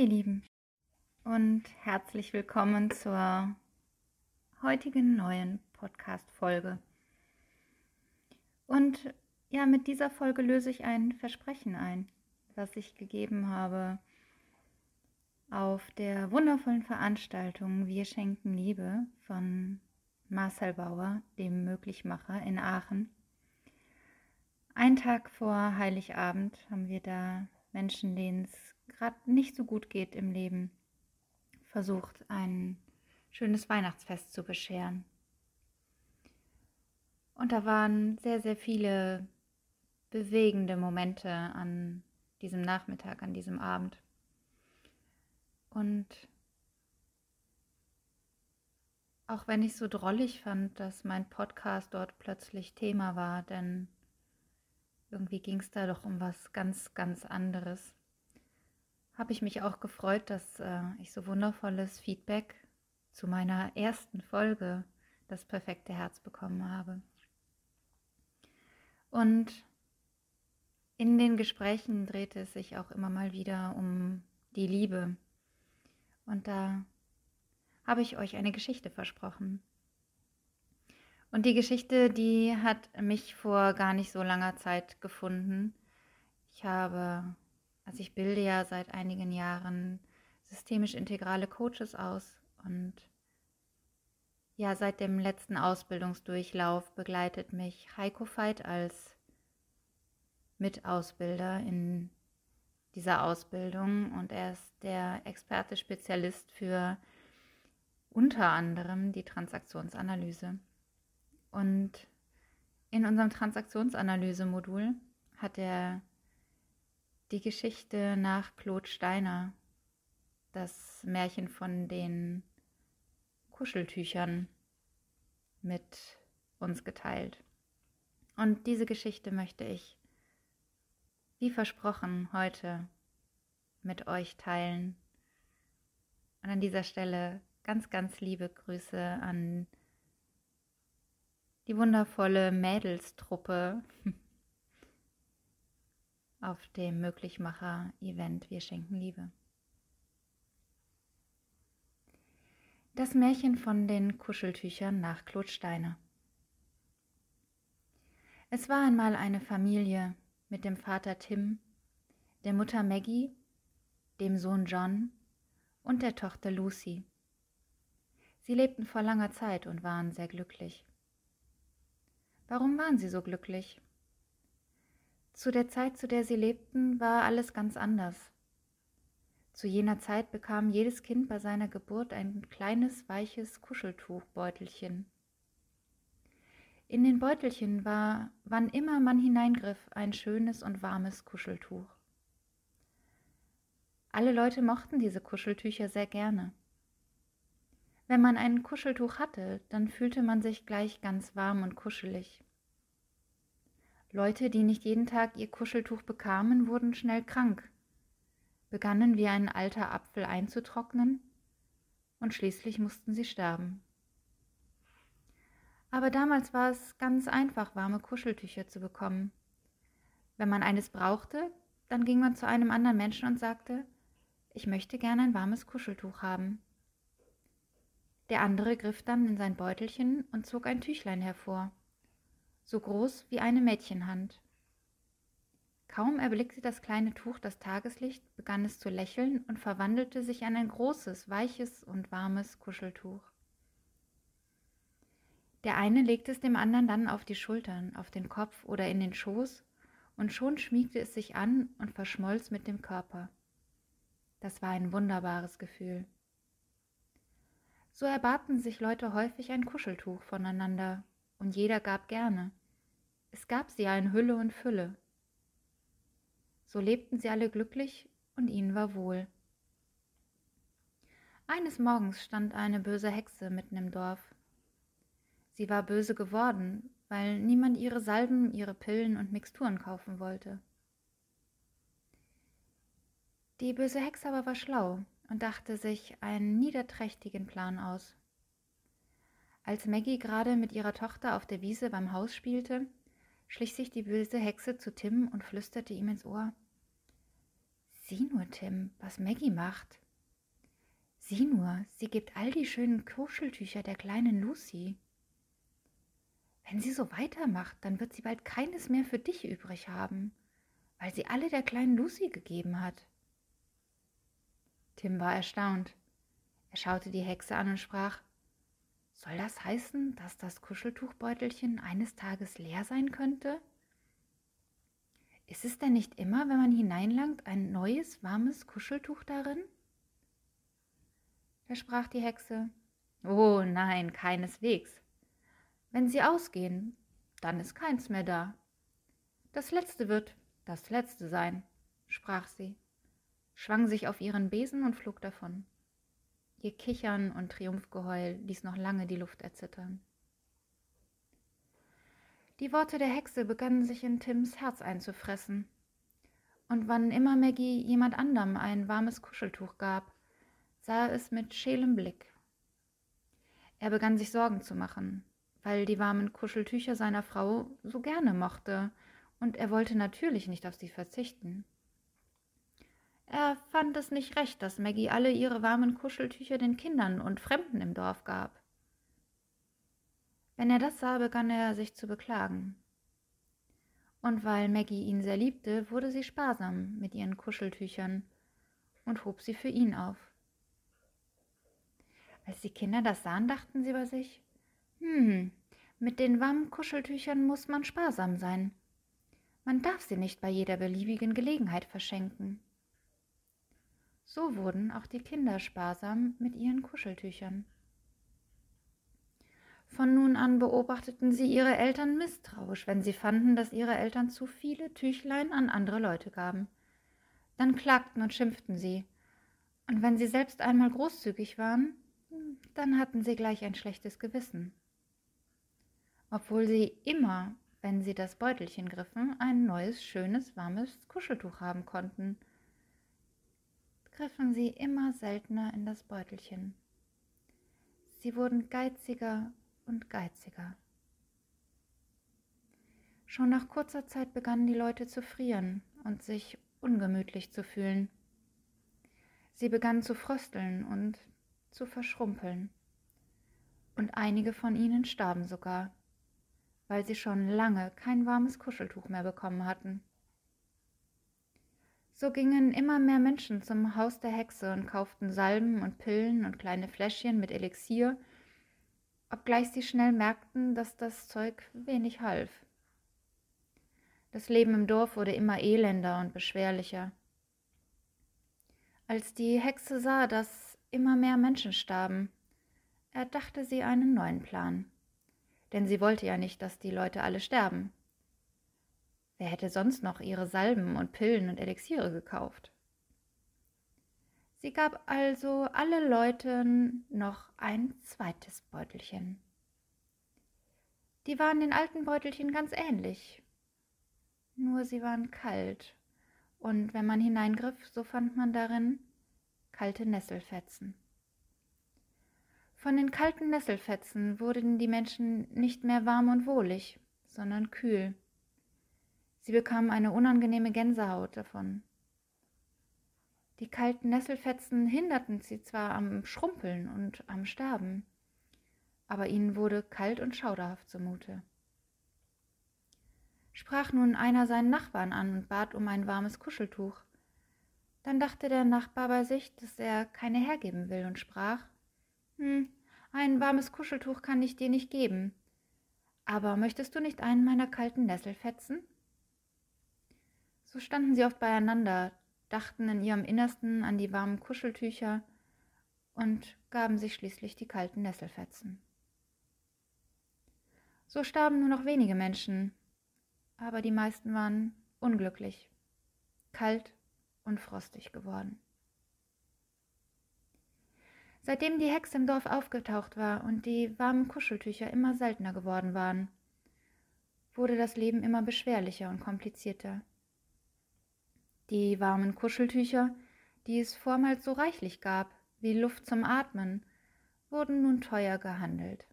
ihr Lieben und herzlich willkommen zur heutigen neuen Podcast-Folge. Und ja, mit dieser Folge löse ich ein Versprechen ein, was ich gegeben habe auf der wundervollen Veranstaltung Wir schenken Liebe von Marcel Bauer, dem Möglichmacher in Aachen. Ein Tag vor Heiligabend haben wir da Menschen, denen es gerade nicht so gut geht im Leben, versucht, ein schönes Weihnachtsfest zu bescheren. Und da waren sehr, sehr viele bewegende Momente an diesem Nachmittag, an diesem Abend. Und auch wenn ich so drollig fand, dass mein Podcast dort plötzlich Thema war, denn irgendwie ging es da doch um was ganz, ganz anderes, habe ich mich auch gefreut, dass äh, ich so wundervolles Feedback zu meiner ersten Folge, das perfekte Herz, bekommen habe. Und in den Gesprächen drehte es sich auch immer mal wieder um die Liebe. Und da habe ich euch eine Geschichte versprochen. Und die Geschichte, die hat mich vor gar nicht so langer Zeit gefunden. Ich habe, also ich bilde ja seit einigen Jahren systemisch integrale Coaches aus und ja, seit dem letzten Ausbildungsdurchlauf begleitet mich Heiko Veit als Mitausbilder in dieser Ausbildung und er ist der Experte Spezialist für unter anderem die Transaktionsanalyse. Und in unserem Transaktionsanalyse-Modul hat er die Geschichte nach Claude Steiner, das Märchen von den Kuscheltüchern, mit uns geteilt. Und diese Geschichte möchte ich wie versprochen, heute mit euch teilen. Und an dieser Stelle ganz, ganz liebe Grüße an die wundervolle Mädelstruppe auf dem Möglichmacher-Event Wir schenken Liebe. Das Märchen von den Kuscheltüchern nach Claude Steiner. Es war einmal eine Familie, mit dem Vater Tim, der Mutter Maggie, dem Sohn John und der Tochter Lucy. Sie lebten vor langer Zeit und waren sehr glücklich. Warum waren sie so glücklich? Zu der Zeit, zu der sie lebten, war alles ganz anders. Zu jener Zeit bekam jedes Kind bei seiner Geburt ein kleines, weiches Kuscheltuchbeutelchen. In den Beutelchen war, wann immer man hineingriff, ein schönes und warmes Kuscheltuch. Alle Leute mochten diese Kuscheltücher sehr gerne. Wenn man ein Kuscheltuch hatte, dann fühlte man sich gleich ganz warm und kuschelig. Leute, die nicht jeden Tag ihr Kuscheltuch bekamen, wurden schnell krank, begannen wie ein alter Apfel einzutrocknen und schließlich mussten sie sterben. Aber damals war es ganz einfach, warme Kuscheltücher zu bekommen. Wenn man eines brauchte, dann ging man zu einem anderen Menschen und sagte, ich möchte gerne ein warmes Kuscheltuch haben. Der andere griff dann in sein Beutelchen und zog ein Tüchlein hervor, so groß wie eine Mädchenhand. Kaum erblickte das kleine Tuch das Tageslicht, begann es zu lächeln und verwandelte sich in ein großes, weiches und warmes Kuscheltuch. Der eine legte es dem anderen dann auf die Schultern, auf den Kopf oder in den Schoß, und schon schmiegte es sich an und verschmolz mit dem Körper. Das war ein wunderbares Gefühl. So erbaten sich Leute häufig ein Kuscheltuch voneinander, und jeder gab gerne. Es gab sie ja in Hülle und Fülle. So lebten sie alle glücklich und ihnen war wohl. Eines Morgens stand eine böse Hexe mitten im Dorf. Sie war böse geworden, weil niemand ihre Salben, ihre Pillen und Mixturen kaufen wollte. Die böse Hexe aber war schlau und dachte sich einen niederträchtigen Plan aus. Als Maggie gerade mit ihrer Tochter auf der Wiese beim Haus spielte, schlich sich die böse Hexe zu Tim und flüsterte ihm ins Ohr Sieh nur, Tim, was Maggie macht. Sieh nur, sie gibt all die schönen Kuscheltücher der kleinen Lucy. Wenn sie so weitermacht, dann wird sie bald keines mehr für dich übrig haben, weil sie alle der kleinen Lucy gegeben hat. Tim war erstaunt. Er schaute die Hexe an und sprach Soll das heißen, dass das Kuscheltuchbeutelchen eines Tages leer sein könnte? Ist es denn nicht immer, wenn man hineinlangt, ein neues, warmes Kuscheltuch darin? Da sprach die Hexe, Oh nein, keineswegs. Wenn sie ausgehen, dann ist keins mehr da. Das letzte wird das letzte sein, sprach sie, schwang sich auf ihren Besen und flog davon. Ihr Kichern und Triumphgeheul ließ noch lange die Luft erzittern. Die Worte der Hexe begannen sich in Tims Herz einzufressen. Und wann immer Maggie jemand anderem ein warmes Kuscheltuch gab, sah er es mit scheelem Blick. Er begann sich Sorgen zu machen, weil die warmen Kuscheltücher seiner Frau so gerne mochte, und er wollte natürlich nicht auf sie verzichten. Er fand es nicht recht, dass Maggie alle ihre warmen Kuscheltücher den Kindern und Fremden im Dorf gab. Wenn er das sah, begann er sich zu beklagen. Und weil Maggie ihn sehr liebte, wurde sie sparsam mit ihren Kuscheltüchern und hob sie für ihn auf. Als die Kinder das sahen, dachten sie bei sich, hm, mit den warmen Kuscheltüchern muss man sparsam sein. Man darf sie nicht bei jeder beliebigen Gelegenheit verschenken. So wurden auch die Kinder sparsam mit ihren Kuscheltüchern. Von nun an beobachteten sie ihre Eltern misstrauisch, wenn sie fanden, dass ihre Eltern zu viele Tüchlein an andere Leute gaben. Dann klagten und schimpften sie. Und wenn sie selbst einmal großzügig waren, dann hatten sie gleich ein schlechtes Gewissen. Obwohl sie immer, wenn sie das Beutelchen griffen, ein neues, schönes, warmes Kuscheltuch haben konnten, griffen sie immer seltener in das Beutelchen. Sie wurden geiziger und geiziger. Schon nach kurzer Zeit begannen die Leute zu frieren und sich ungemütlich zu fühlen. Sie begannen zu frösteln und zu verschrumpeln. Und einige von ihnen starben sogar, weil sie schon lange kein warmes Kuscheltuch mehr bekommen hatten. So gingen immer mehr Menschen zum Haus der Hexe und kauften Salben und Pillen und kleine Fläschchen mit Elixier obgleich sie schnell merkten, dass das Zeug wenig half. Das Leben im Dorf wurde immer elender und beschwerlicher. Als die Hexe sah, dass immer mehr Menschen starben, erdachte sie einen neuen Plan. Denn sie wollte ja nicht, dass die Leute alle sterben. Wer hätte sonst noch ihre Salben und Pillen und Elixiere gekauft? Sie gab also alle Leuten noch ein zweites Beutelchen. Die waren den alten Beutelchen ganz ähnlich, nur sie waren kalt, und wenn man hineingriff, so fand man darin kalte Nesselfetzen. Von den kalten Nesselfetzen wurden die Menschen nicht mehr warm und wohlig, sondern kühl. Sie bekamen eine unangenehme Gänsehaut davon. Die kalten Nesselfetzen hinderten sie zwar am Schrumpeln und am Sterben, aber ihnen wurde kalt und schauderhaft zumute. Sprach nun einer seinen Nachbarn an und bat um ein warmes Kuscheltuch. Dann dachte der Nachbar bei sich, dass er keine hergeben will und sprach, hm, ein warmes Kuscheltuch kann ich dir nicht geben. Aber möchtest du nicht einen meiner kalten Nesselfetzen? So standen sie oft beieinander, dachten in ihrem Innersten an die warmen Kuscheltücher und gaben sich schließlich die kalten Nesselfetzen. So starben nur noch wenige Menschen, aber die meisten waren unglücklich, kalt und frostig geworden. Seitdem die Hexe im Dorf aufgetaucht war und die warmen Kuscheltücher immer seltener geworden waren, wurde das Leben immer beschwerlicher und komplizierter. Die warmen Kuscheltücher, die es vormals so reichlich gab, wie Luft zum Atmen, wurden nun teuer gehandelt.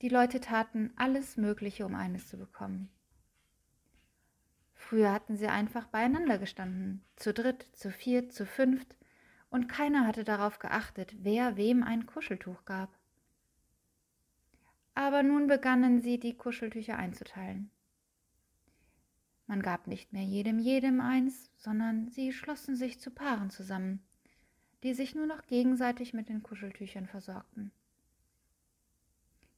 Die Leute taten alles Mögliche, um eines zu bekommen. Früher hatten sie einfach beieinander gestanden, zu dritt, zu viert, zu fünft, und keiner hatte darauf geachtet, wer wem ein Kuscheltuch gab. Aber nun begannen sie, die Kuscheltücher einzuteilen. Man gab nicht mehr jedem jedem eins, sondern sie schlossen sich zu Paaren zusammen, die sich nur noch gegenseitig mit den Kuscheltüchern versorgten.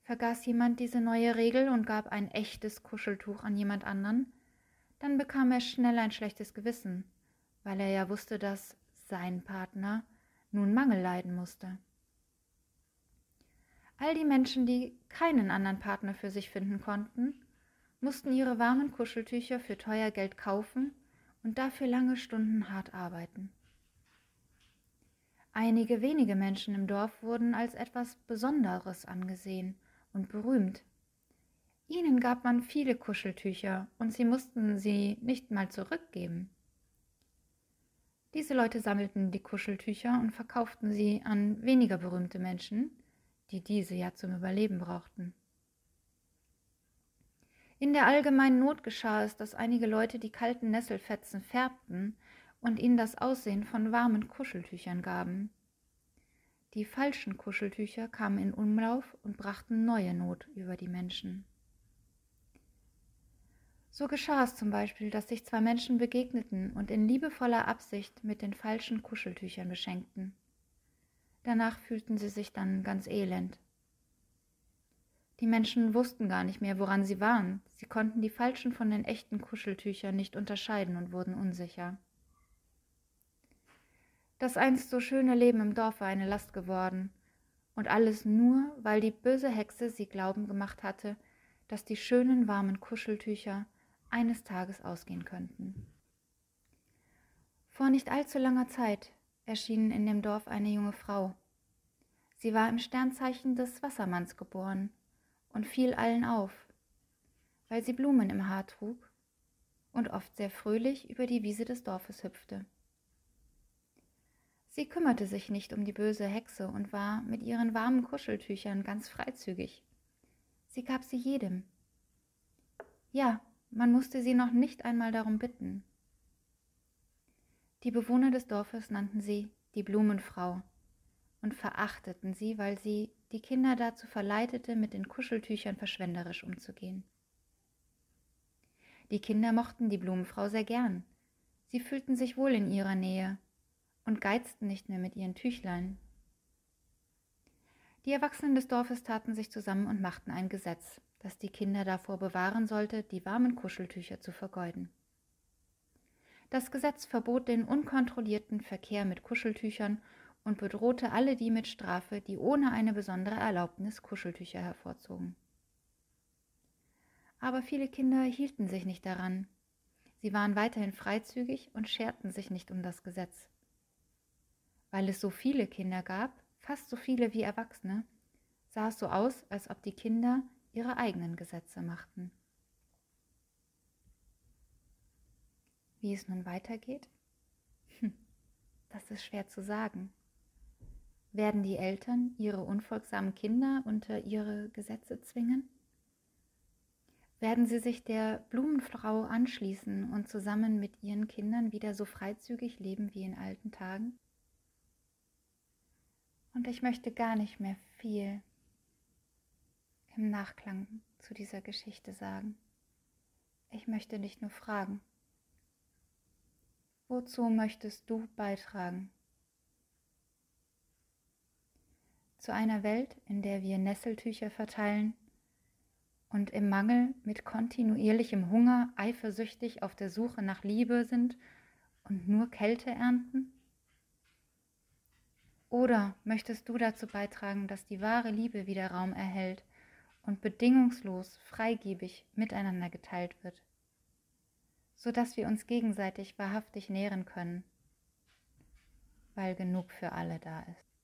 Vergaß jemand diese neue Regel und gab ein echtes Kuscheltuch an jemand anderen, dann bekam er schnell ein schlechtes Gewissen, weil er ja wusste, dass sein Partner nun Mangel leiden musste. All die Menschen, die keinen anderen Partner für sich finden konnten, mussten ihre warmen Kuscheltücher für teuer Geld kaufen und dafür lange Stunden hart arbeiten. Einige wenige Menschen im Dorf wurden als etwas Besonderes angesehen und berühmt. Ihnen gab man viele Kuscheltücher und sie mussten sie nicht mal zurückgeben. Diese Leute sammelten die Kuscheltücher und verkauften sie an weniger berühmte Menschen, die diese ja zum Überleben brauchten. In der allgemeinen Not geschah es, dass einige Leute die kalten Nesselfetzen färbten und ihnen das Aussehen von warmen Kuscheltüchern gaben. Die falschen Kuscheltücher kamen in Umlauf und brachten neue Not über die Menschen. So geschah es zum Beispiel, dass sich zwei Menschen begegneten und in liebevoller Absicht mit den falschen Kuscheltüchern beschenkten. Danach fühlten sie sich dann ganz elend. Die Menschen wussten gar nicht mehr, woran sie waren. Sie konnten die falschen von den echten Kuscheltüchern nicht unterscheiden und wurden unsicher. Das einst so schöne Leben im Dorf war eine Last geworden, und alles nur, weil die böse Hexe sie glauben gemacht hatte, dass die schönen warmen Kuscheltücher eines Tages ausgehen könnten. Vor nicht allzu langer Zeit erschien in dem Dorf eine junge Frau. Sie war im Sternzeichen des Wassermanns geboren und fiel allen auf, weil sie Blumen im Haar trug und oft sehr fröhlich über die Wiese des Dorfes hüpfte. Sie kümmerte sich nicht um die böse Hexe und war mit ihren warmen Kuscheltüchern ganz freizügig. Sie gab sie jedem. Ja, man musste sie noch nicht einmal darum bitten. Die Bewohner des Dorfes nannten sie die Blumenfrau und verachteten sie, weil sie die Kinder dazu verleitete, mit den Kuscheltüchern verschwenderisch umzugehen. Die Kinder mochten die Blumenfrau sehr gern. Sie fühlten sich wohl in ihrer Nähe und geizten nicht mehr mit ihren Tüchlein. Die Erwachsenen des Dorfes taten sich zusammen und machten ein Gesetz, das die Kinder davor bewahren sollte, die warmen Kuscheltücher zu vergeuden. Das Gesetz verbot den unkontrollierten Verkehr mit Kuscheltüchern und bedrohte alle die mit Strafe, die ohne eine besondere Erlaubnis Kuscheltücher hervorzogen. Aber viele Kinder hielten sich nicht daran. Sie waren weiterhin freizügig und scherten sich nicht um das Gesetz. Weil es so viele Kinder gab, fast so viele wie Erwachsene, sah es so aus, als ob die Kinder ihre eigenen Gesetze machten. Wie es nun weitergeht? Hm, das ist schwer zu sagen. Werden die Eltern ihre unfolgsamen Kinder unter ihre Gesetze zwingen? Werden sie sich der Blumenfrau anschließen und zusammen mit ihren Kindern wieder so freizügig leben wie in alten Tagen? Und ich möchte gar nicht mehr viel im Nachklang zu dieser Geschichte sagen. Ich möchte dich nur fragen, wozu möchtest du beitragen? Zu einer Welt, in der wir Nesseltücher verteilen und im Mangel mit kontinuierlichem Hunger eifersüchtig auf der Suche nach Liebe sind und nur Kälte ernten? Oder möchtest du dazu beitragen, dass die wahre Liebe wieder Raum erhält und bedingungslos, freigebig miteinander geteilt wird, sodass wir uns gegenseitig wahrhaftig nähren können, weil genug für alle da ist?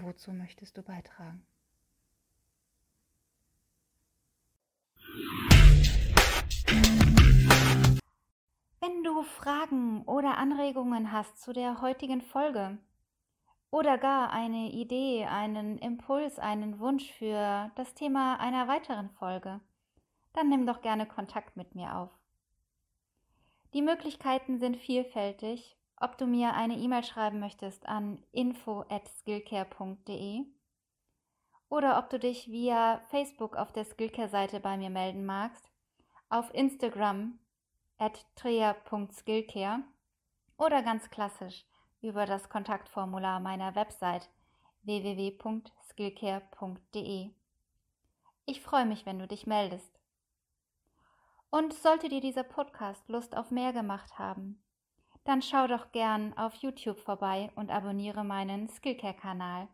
Wozu möchtest du beitragen? Wenn du Fragen oder Anregungen hast zu der heutigen Folge oder gar eine Idee, einen Impuls, einen Wunsch für das Thema einer weiteren Folge, dann nimm doch gerne Kontakt mit mir auf. Die Möglichkeiten sind vielfältig, ob du mir eine E-Mail schreiben möchtest an info@skillcare.de oder ob du dich via Facebook auf der Skillcare-Seite bei mir melden magst, auf Instagram at trea.skillcare oder ganz klassisch über das Kontaktformular meiner Website www.skillcare.de. Ich freue mich, wenn du dich meldest. Und sollte dir dieser Podcast Lust auf mehr gemacht haben, dann schau doch gern auf YouTube vorbei und abonniere meinen Skillcare-Kanal.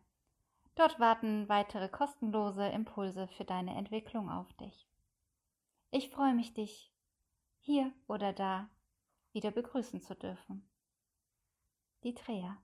Dort warten weitere kostenlose Impulse für deine Entwicklung auf dich. Ich freue mich, dich hier oder da wieder begrüßen zu dürfen. Die Dreher.